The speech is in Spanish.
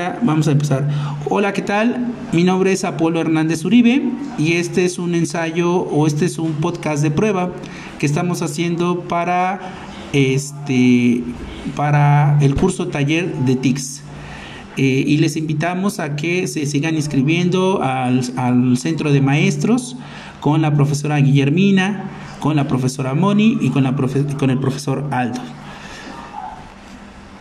Vamos a empezar. Hola, ¿qué tal? Mi nombre es Apolo Hernández Uribe y este es un ensayo o este es un podcast de prueba que estamos haciendo para este para el curso taller de TICS. Eh, y les invitamos a que se sigan inscribiendo al, al centro de maestros con la profesora Guillermina, con la profesora Moni y con, la profe con el profesor Aldo.